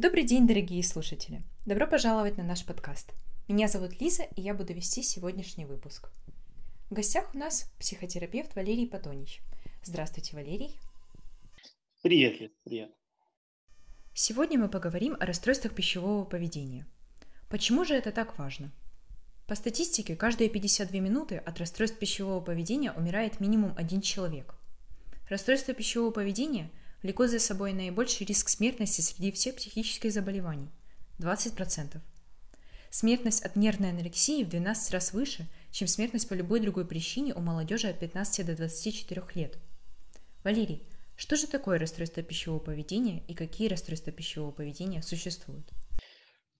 Добрый день, дорогие слушатели! Добро пожаловать на наш подкаст. Меня зовут Лиза, и я буду вести сегодняшний выпуск. В гостях у нас психотерапевт Валерий Патонич. Здравствуйте, Валерий. Привет, Лиз, привет. Сегодня мы поговорим о расстройствах пищевого поведения. Почему же это так важно? По статистике, каждые 52 минуты от расстройств пищевого поведения умирает минимум один человек. Расстройство пищевого поведения влекут за собой наибольший риск смертности среди всех психических заболеваний – 20%. Смертность от нервной анорексии в 12 раз выше, чем смертность по любой другой причине у молодежи от 15 до 24 лет. Валерий, что же такое расстройство пищевого поведения и какие расстройства пищевого поведения существуют?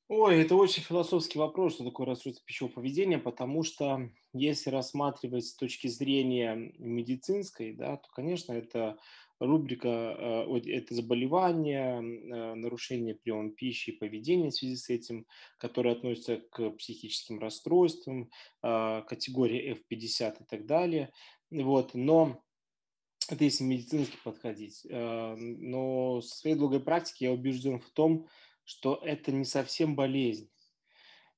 Ой, это очень философский вопрос, что такое расстройство пищевого поведения, потому что если рассматривать с точки зрения медицинской, да, то, конечно, это рубрика э, это заболевание, э, нарушение приема пищи и поведения в связи с этим, которые относятся к психическим расстройствам, э, категории F50 и так далее. Вот. Но это если медицински подходить. Но со своей долгой практики я убежден в том, что это не совсем болезнь.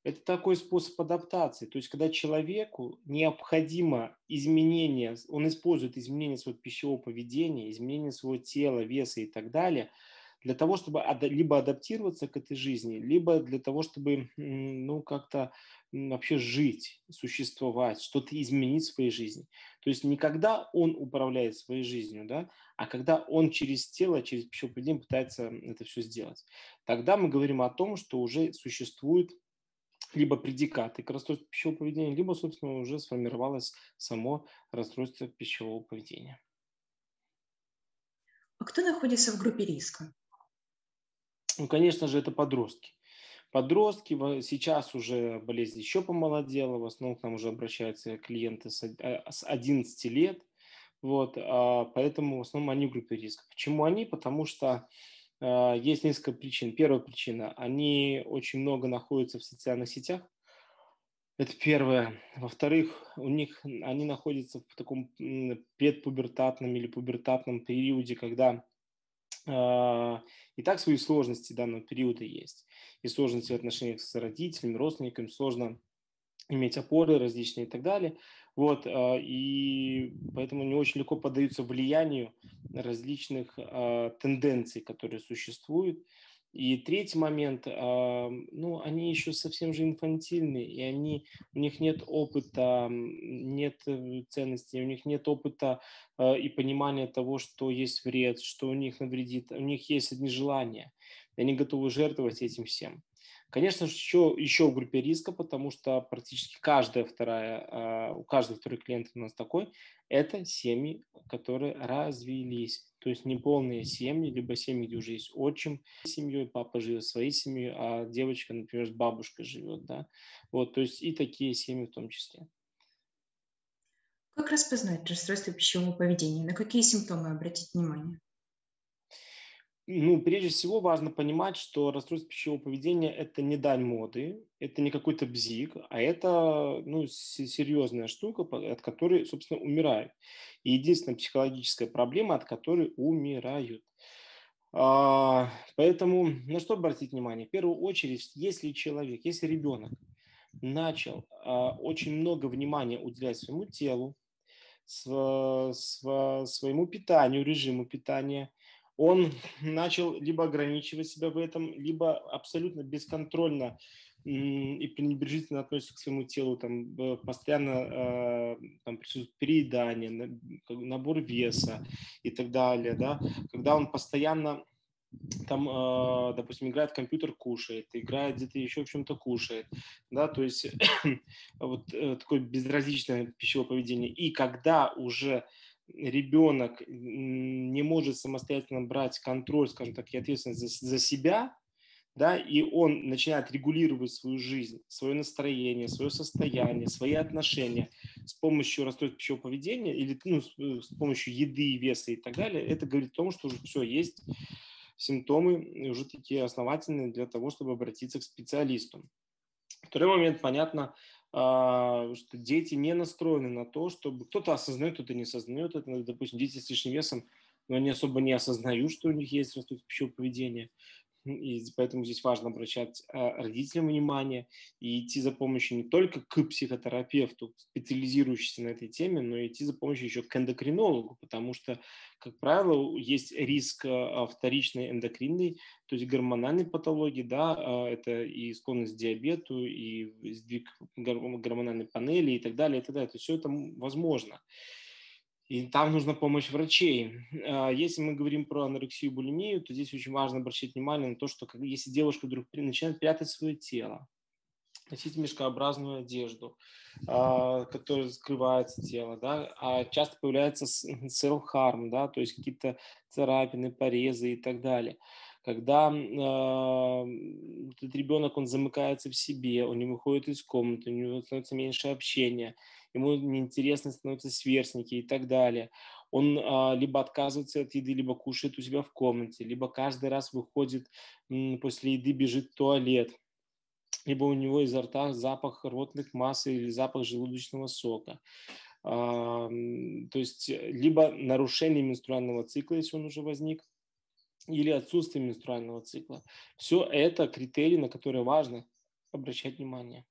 Это такой способ адаптации. То есть, когда человеку необходимо изменение, он использует изменение своего пищевого поведения, изменение своего тела, веса и так далее, для того, чтобы либо адаптироваться к этой жизни, либо для того, чтобы ну, как-то вообще жить, существовать, что-то изменить в своей жизни. То есть не когда он управляет своей жизнью, да, а когда он через тело, через пищевое поведение пытается это все сделать. Тогда мы говорим о том, что уже существует либо предикаты к расстройству пищевого поведения, либо, собственно, уже сформировалось само расстройство пищевого поведения. А кто находится в группе риска? Ну, конечно же, это подростки. Подростки, сейчас уже болезнь еще помолодела, в основном к нам уже обращаются клиенты с 11 э, лет, вот, а поэтому в основном они в группе риска. Почему они? Потому что есть несколько причин. Первая причина – они очень много находятся в социальных сетях. Это первое. Во-вторых, у них они находятся в таком предпубертатном или пубертатном периоде, когда э, и так свои сложности данного периода есть. И сложности в отношениях с родителями, родственниками, сложно иметь опоры различные и так далее. Вот, а, и поэтому не очень легко поддаются влиянию различных а, тенденций, которые существуют. И третий момент, а, ну, они еще совсем же инфантильные, и они, у них нет опыта, нет э, ценностей, у них нет опыта и понимания того, что есть вред, что у них навредит, у них есть одни желания, и они готовы жертвовать этим всем. Конечно же, еще, еще в группе риска, потому что практически каждая вторая, а, у каждого второй клиент у нас такой, это семьи, которые развелись. То есть неполные семьи, либо семьи, где уже есть отчим семьей, папа живет своей семьей, а девочка, например, с бабушкой живет. Да? Вот, то есть и такие семьи в том числе. Как распознать расстройство пищевого поведения? На какие симптомы обратить внимание? Ну, прежде всего важно понимать, что расстройство пищевого поведения – это не дань моды, это не какой-то бзик, а это ну, серьезная штука, от которой, собственно, умирают. И единственная психологическая проблема, от которой умирают. А, поэтому на что обратить внимание? В первую очередь, если человек, если ребенок начал а, очень много внимания уделять своему телу, своему питанию, режиму питания – он начал либо ограничивать себя в этом, либо абсолютно бесконтрольно и пренебрежительно относится к своему телу, там постоянно э, там присутствует переедание, набор веса и так далее, да, когда он постоянно там, э, допустим, играет в компьютер, кушает, играет где-то еще в чем-то кушает, да, то есть вот э, такое безразличное пищевое поведение. И когда уже ребенок не может самостоятельно брать контроль, скажем так, и ответственность за, за себя, да, и он начинает регулировать свою жизнь, свое настроение, свое состояние, свои отношения с помощью расстройств пищевого поведения или ну, с, э, с помощью еды, веса и так далее, это говорит о том, что уже все есть симптомы уже такие основательные для того, чтобы обратиться к специалисту. Второй момент, понятно, что дети не настроены на то, чтобы кто-то осознает, кто-то не осознает это. Допустим, дети с лишним весом, но они особо не осознают, что у них есть расстройство пищевого поведения. И поэтому здесь важно обращать э, родителям внимание и идти за помощью не только к психотерапевту, специализирующемуся на этой теме, но и идти за помощью еще к эндокринологу, потому что, как правило, есть риск э, вторичной эндокринной, то есть гормональной патологии, да, это и склонность к диабету, и сдвиг гормональной панели и так далее, и так далее. То есть все это возможно и там нужна помощь врачей. А, если мы говорим про анорексию и булимию, то здесь очень важно обращать внимание на то, что если девушка вдруг начинает прятать свое тело, носить мешкообразную одежду, а, которая скрывается тело, да, а часто появляется self-harm, да, то есть какие-то царапины, порезы и так далее. Когда э, этот ребенок, он замыкается в себе, он не выходит из комнаты, у него становится меньше общения, ему неинтересно становятся сверстники и так далее. Он а, либо отказывается от еды, либо кушает у себя в комнате, либо каждый раз выходит м, после еды, бежит в туалет, либо у него изо рта запах ротных масс или запах желудочного сока. А, то есть либо нарушение менструального цикла, если он уже возник, или отсутствие менструального цикла. Все это критерии, на которые важно обращать внимание.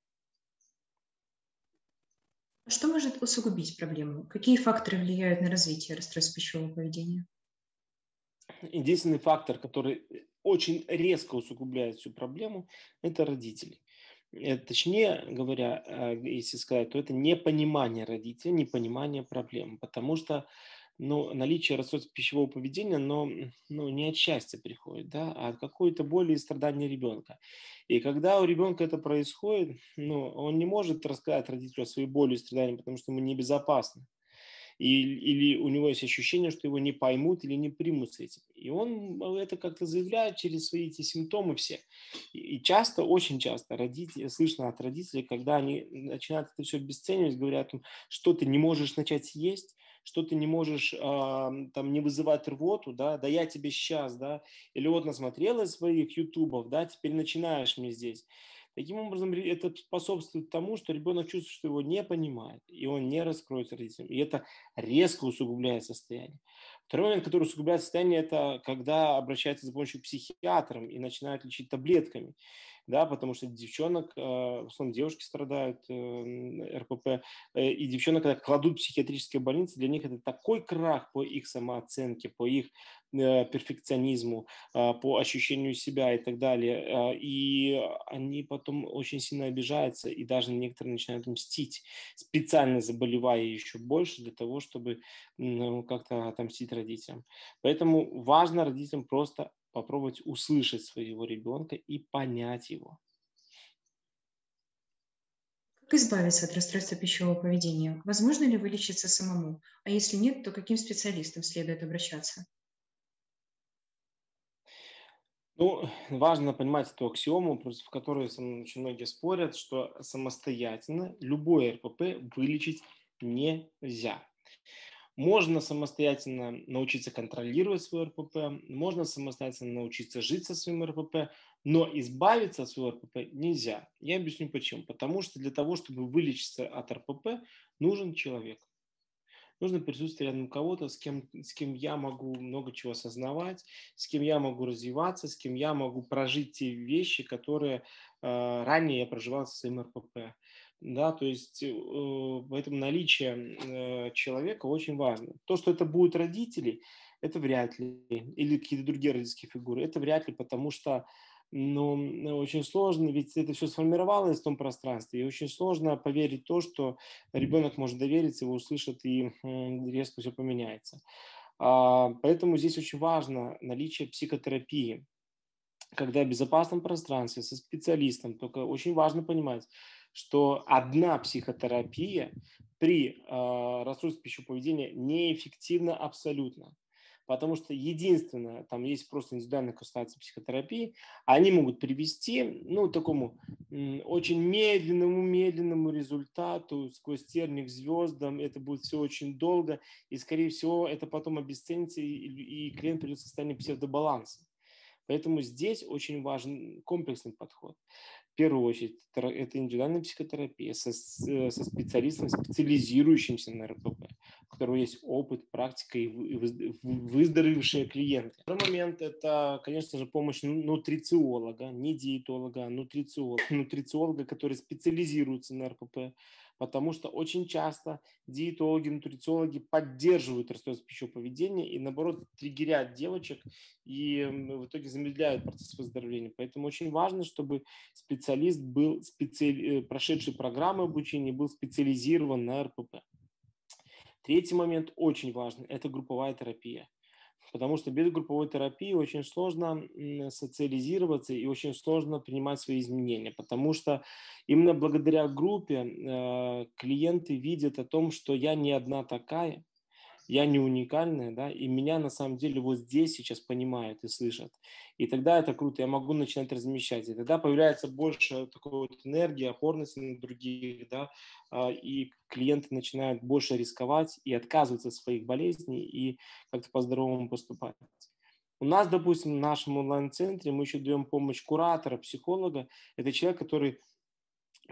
Что может усугубить проблему? Какие факторы влияют на развитие расстройств пищевого поведения? Единственный фактор, который очень резко усугубляет всю проблему, это родители. Это, точнее говоря, э, если сказать, то это непонимание родителей, непонимание проблемы, потому что ну, наличие расстройства пищевого поведения, но ну, не от счастья приходит, да, а от какой-то боли и страдания ребенка. И когда у ребенка это происходит, ну, он не может рассказать родителю о своей боли и страдании, потому что ему небезопасно. И, или у него есть ощущение, что его не поймут или не примут с этим. И он это как-то заявляет через свои эти симптомы все. И, часто, очень часто родители, слышно от родителей, когда они начинают это все обесценивать, говорят, что ты не можешь начать есть, что ты не можешь а, там не вызывать рвоту, да, да я тебе сейчас, да, или вот насмотрелась своих ютубов, да, теперь начинаешь мне здесь. Таким образом, это способствует тому, что ребенок чувствует, что его не понимает, и он не раскроется родителям. И это резко усугубляет состояние. Второй момент, который усугубляет состояние, это когда обращается за помощью к психиатрам и начинают лечить таблетками да, потому что девчонок, э, в основном девушки страдают э, РПП, э, и девчонок, когда кладут в психиатрические больницы, для них это такой крах по их самооценке, по их перфекционизму, по ощущению себя и так далее. И они потом очень сильно обижаются, и даже некоторые начинают мстить, специально заболевая еще больше для того, чтобы ну, как-то отомстить родителям. Поэтому важно родителям просто попробовать услышать своего ребенка и понять его. Как избавиться от расстройства пищевого поведения? Возможно ли вылечиться самому? А если нет, то каким специалистам следует обращаться? Ну, важно понимать эту аксиому, в которой очень многие спорят, что самостоятельно любой РПП вылечить нельзя. Можно самостоятельно научиться контролировать свой РПП, можно самостоятельно научиться жить со своим РПП, но избавиться от своего РПП нельзя. Я объясню почему. Потому что для того, чтобы вылечиться от РПП, нужен человек. Нужно присутствие рядом кого-то, с кем, с кем я могу много чего осознавать, с кем я могу развиваться, с кем я могу прожить те вещи, которые э, ранее я проживал со своим да, то есть э, поэтому наличие э, человека очень важно. То, что это будут родители, это вряд ли, или какие-то другие родительские фигуры, это вряд ли, потому что ну, очень сложно, ведь это все сформировалось в том пространстве, и очень сложно поверить то, что ребенок может довериться, его услышат, и резко все поменяется. А, поэтому здесь очень важно наличие психотерапии, когда в безопасном пространстве со специалистом, только очень важно понимать, что одна психотерапия при э, расстройстве пищевого поведения неэффективна абсолютно. Потому что единственное, там есть просто индивидуальная консультация психотерапии, они могут привести, ну, такому очень медленному, медленному результату сквозь терник звездам. Это будет все очень долго, и, скорее всего, это потом обесценится, и, и клиент придет в состояние псевдобаланса. Поэтому здесь очень важен комплексный подход. В первую очередь, это индивидуальная психотерапия со, э, со специалистом, специализирующимся на РПП, у которого есть опыт, практика и выздоровевшие клиенты. Второй момент – это, конечно же, помощь нутрициолога, не диетолога, а нутрициолога, нутрициолога, который специализируется на РПП, потому что очень часто диетологи, нутрициологи поддерживают расстройство пищевого поведения и, наоборот, триггерят девочек и в итоге замедляют процесс выздоровления. Поэтому очень важно, чтобы специалист был специали... Э, прошедший программы обучения, был специализирован на РПП. Третий момент очень важный – это групповая терапия потому что без групповой терапии очень сложно социализироваться и очень сложно принимать свои изменения, потому что именно благодаря группе э, клиенты видят о том, что я не одна такая, я не уникальная, да, и меня на самом деле вот здесь сейчас понимают и слышат. И тогда это круто, я могу начинать размещать. И тогда появляется больше такой вот энергии, опорности на других, да, а, и клиенты начинают больше рисковать и отказываться от своих болезней и как-то по-здоровому поступать. У нас, допустим, в нашем онлайн-центре мы еще даем помощь куратора, психолога. Это человек, который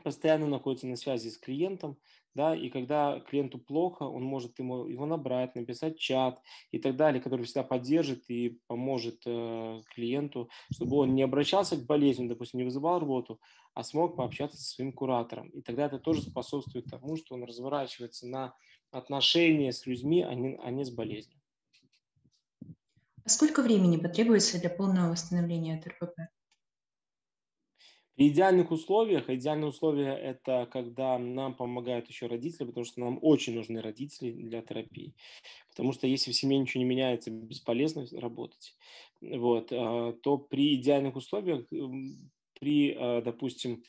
постоянно находится на связи с клиентом, да, и когда клиенту плохо, он может ему, его набрать, написать чат и так далее, который всегда поддержит и поможет э, клиенту, чтобы он не обращался к болезни, допустим, не вызывал работу, а смог пообщаться со своим куратором. И тогда это тоже способствует тому, что он разворачивается на отношения с людьми, а не, а не с болезнью. А сколько времени потребуется для полного восстановления от РПП? При идеальных условиях, идеальные условия – это когда нам помогают еще родители, потому что нам очень нужны родители для терапии. Потому что если в семье ничего не меняется, бесполезно работать. Вот, а, то при идеальных условиях, при, а, допустим,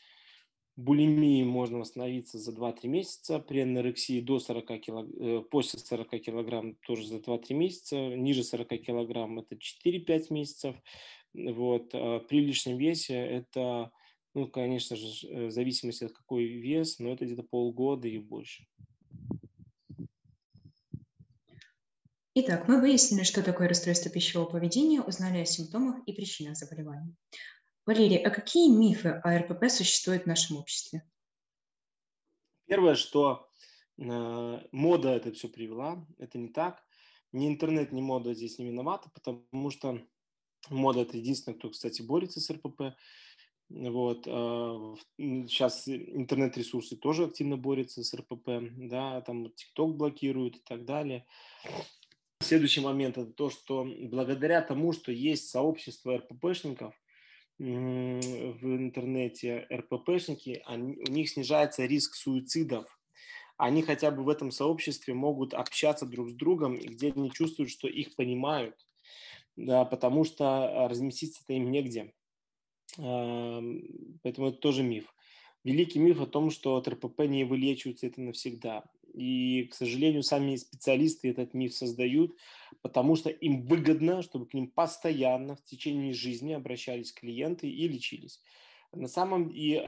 булимии можно восстановиться за 2-3 месяца, при анорексии до 40 килог... Э, после 40 килограмм тоже за 2-3 месяца, ниже 40 килограмм это 4-5 месяцев, вот. А при лишнем весе это ну, конечно же, э, в зависимости от какой вес, но это где-то полгода и больше. Итак, мы выяснили, что такое расстройство пищевого поведения, узнали о симптомах и причинах заболевания. Валерий, а какие мифы о РПП существуют в нашем обществе? Первое, что э, мода это все привела, это не так. Ни интернет, ни мода здесь не виноваты, потому что мода это единственное, кто, кстати, борется с РПП. Вот. Сейчас а, интернет-ресурсы тоже активно борются с РПП, да, там ТикТок блокируют и так далее. Следующий момент – это то, что благодаря тому, что есть сообщество РППшников в интернете, РППшники, они, у них снижается риск суицидов. Они хотя бы в этом сообществе могут общаться друг с другом, где они чувствуют, что их понимают, да, потому что а, разместиться-то им негде. Поэтому это тоже миф. Великий миф о том, что от РПП не вылечиваются это навсегда. И, к сожалению, сами специалисты этот миф создают, потому что им выгодно, чтобы к ним постоянно в течение жизни обращались клиенты и лечились. На самом и э,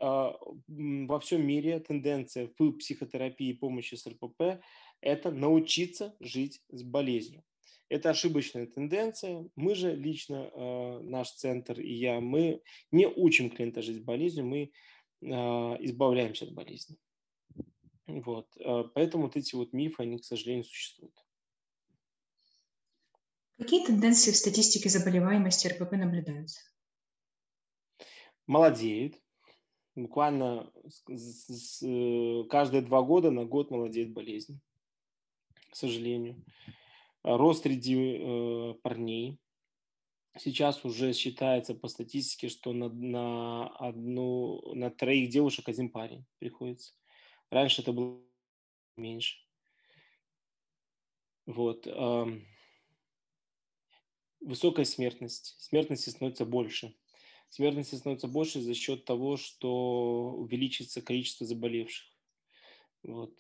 во всем мире тенденция в психотерапии и помощи с РПП – это научиться жить с болезнью. Это ошибочная тенденция. Мы же лично, э, наш центр и я, мы не учим клиента жить с болезнью, мы э, избавляемся от болезни. Вот. Э, поэтому вот эти вот мифы, они, к сожалению, существуют. Какие тенденции в статистике заболеваемости РПП наблюдаются? Молодеют. Буквально каждые два года на год молодеет болезнь, к сожалению рост среди э, парней. Сейчас уже считается по статистике, что на, на одну, на троих девушек один парень приходится. Раньше это было меньше. Вот. Высокая смертность. Смертности становится больше. Смертности становится больше за счет того, что увеличится количество заболевших. Вот.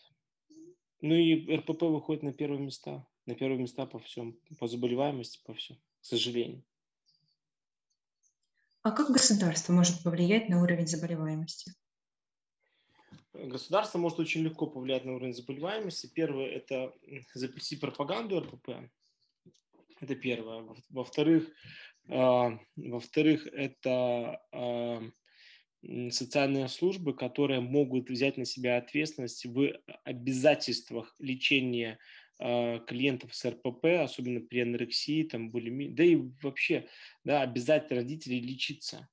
Ну и РПП выходит на первые места на первые места по всем, по заболеваемости, по всем, к сожалению. А как государство может повлиять на уровень заболеваемости? Государство может очень легко повлиять на уровень заболеваемости. Первое – это запустить пропаганду РПП. Это первое. Во-вторых, э, во-вторых, это э, социальные службы, которые могут взять на себя ответственность в обязательствах лечения клиентов с РПП, особенно при анорексии, там, булимии, да и вообще, да, обязать родителей лечиться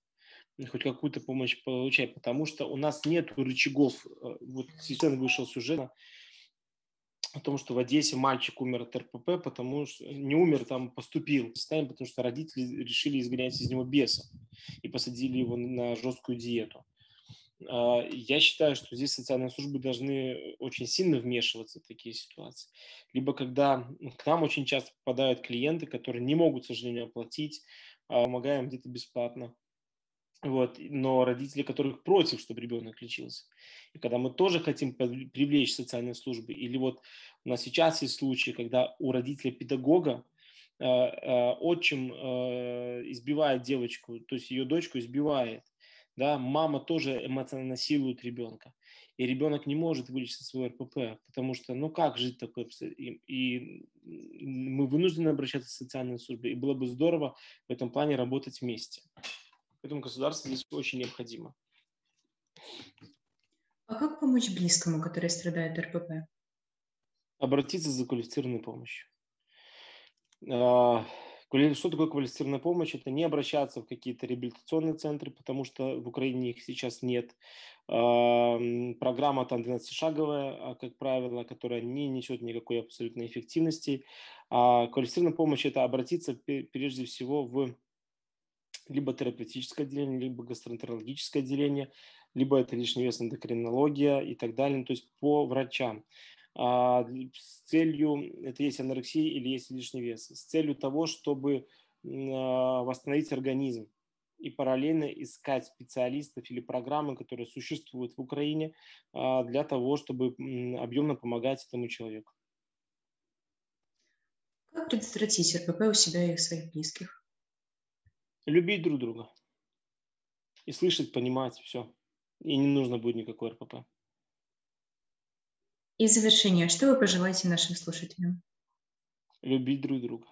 хоть какую-то помощь получать, потому что у нас нет рычагов. Э, вот сейчас вышел сюжет о том, что в Одессе мальчик умер от РПП, потому что не умер, там поступил, потому что родители решили изгонять из него беса и посадили его на жесткую диету. А, я считаю, что здесь социальные службы должны очень сильно вмешиваться в такие ситуации. Либо когда к нам очень часто попадают клиенты, которые не могут, к сожалению, оплатить, а помогаем где-то бесплатно вот, но родители, которых против, чтобы ребенок лечился. И когда мы тоже хотим привлечь социальные службы, или вот у нас сейчас есть случаи, когда у родителя педагога э, э, отчим избивает девочку, то есть ее дочку избивает, да, мама тоже эмоционально насилует ребенка, и ребенок не может вылечить свой РПП, потому что, ну как жить такой, и, и мы вынуждены обращаться в социальные службы, и было бы здорово в этом плане работать вместе. Поэтому государство здесь очень необходимо. А как помочь близкому, который страдает РПП? Обратиться за квалифицированной помощью. А, что такое квалифицированная помощь? Это не обращаться в какие-то реабилитационные центры, потому что в Украине их сейчас нет. А, программа там 12-шаговая, а, как правило, которая не несет никакой абсолютной эффективности. Квалифицированная помощь – это обратиться прежде всего в либо терапевтическое отделение, либо гастроэнтерологическое отделение, либо это лишний вес эндокринология и так далее, то есть по врачам. А, с целью, это есть анорексия или есть лишний вес, с целью того, чтобы а, восстановить организм и параллельно искать специалистов или программы, которые существуют в Украине а, для того, чтобы объемно помогать этому человеку. Как предотвратить РПП у себя и своих близких? любить друг друга. И слышать, понимать, все. И не нужно будет никакой РПП. И в завершение, что вы пожелаете нашим слушателям? Любить друг друга.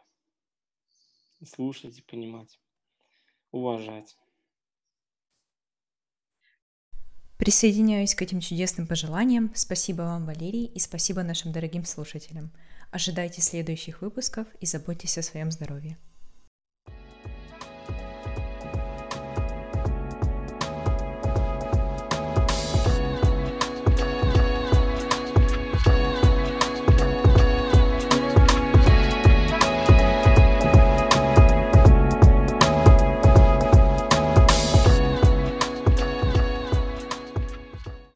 Слушать и понимать. Уважать. Присоединяюсь к этим чудесным пожеланиям. Спасибо вам, Валерий, и спасибо нашим дорогим слушателям. Ожидайте следующих выпусков и заботьтесь о своем здоровье.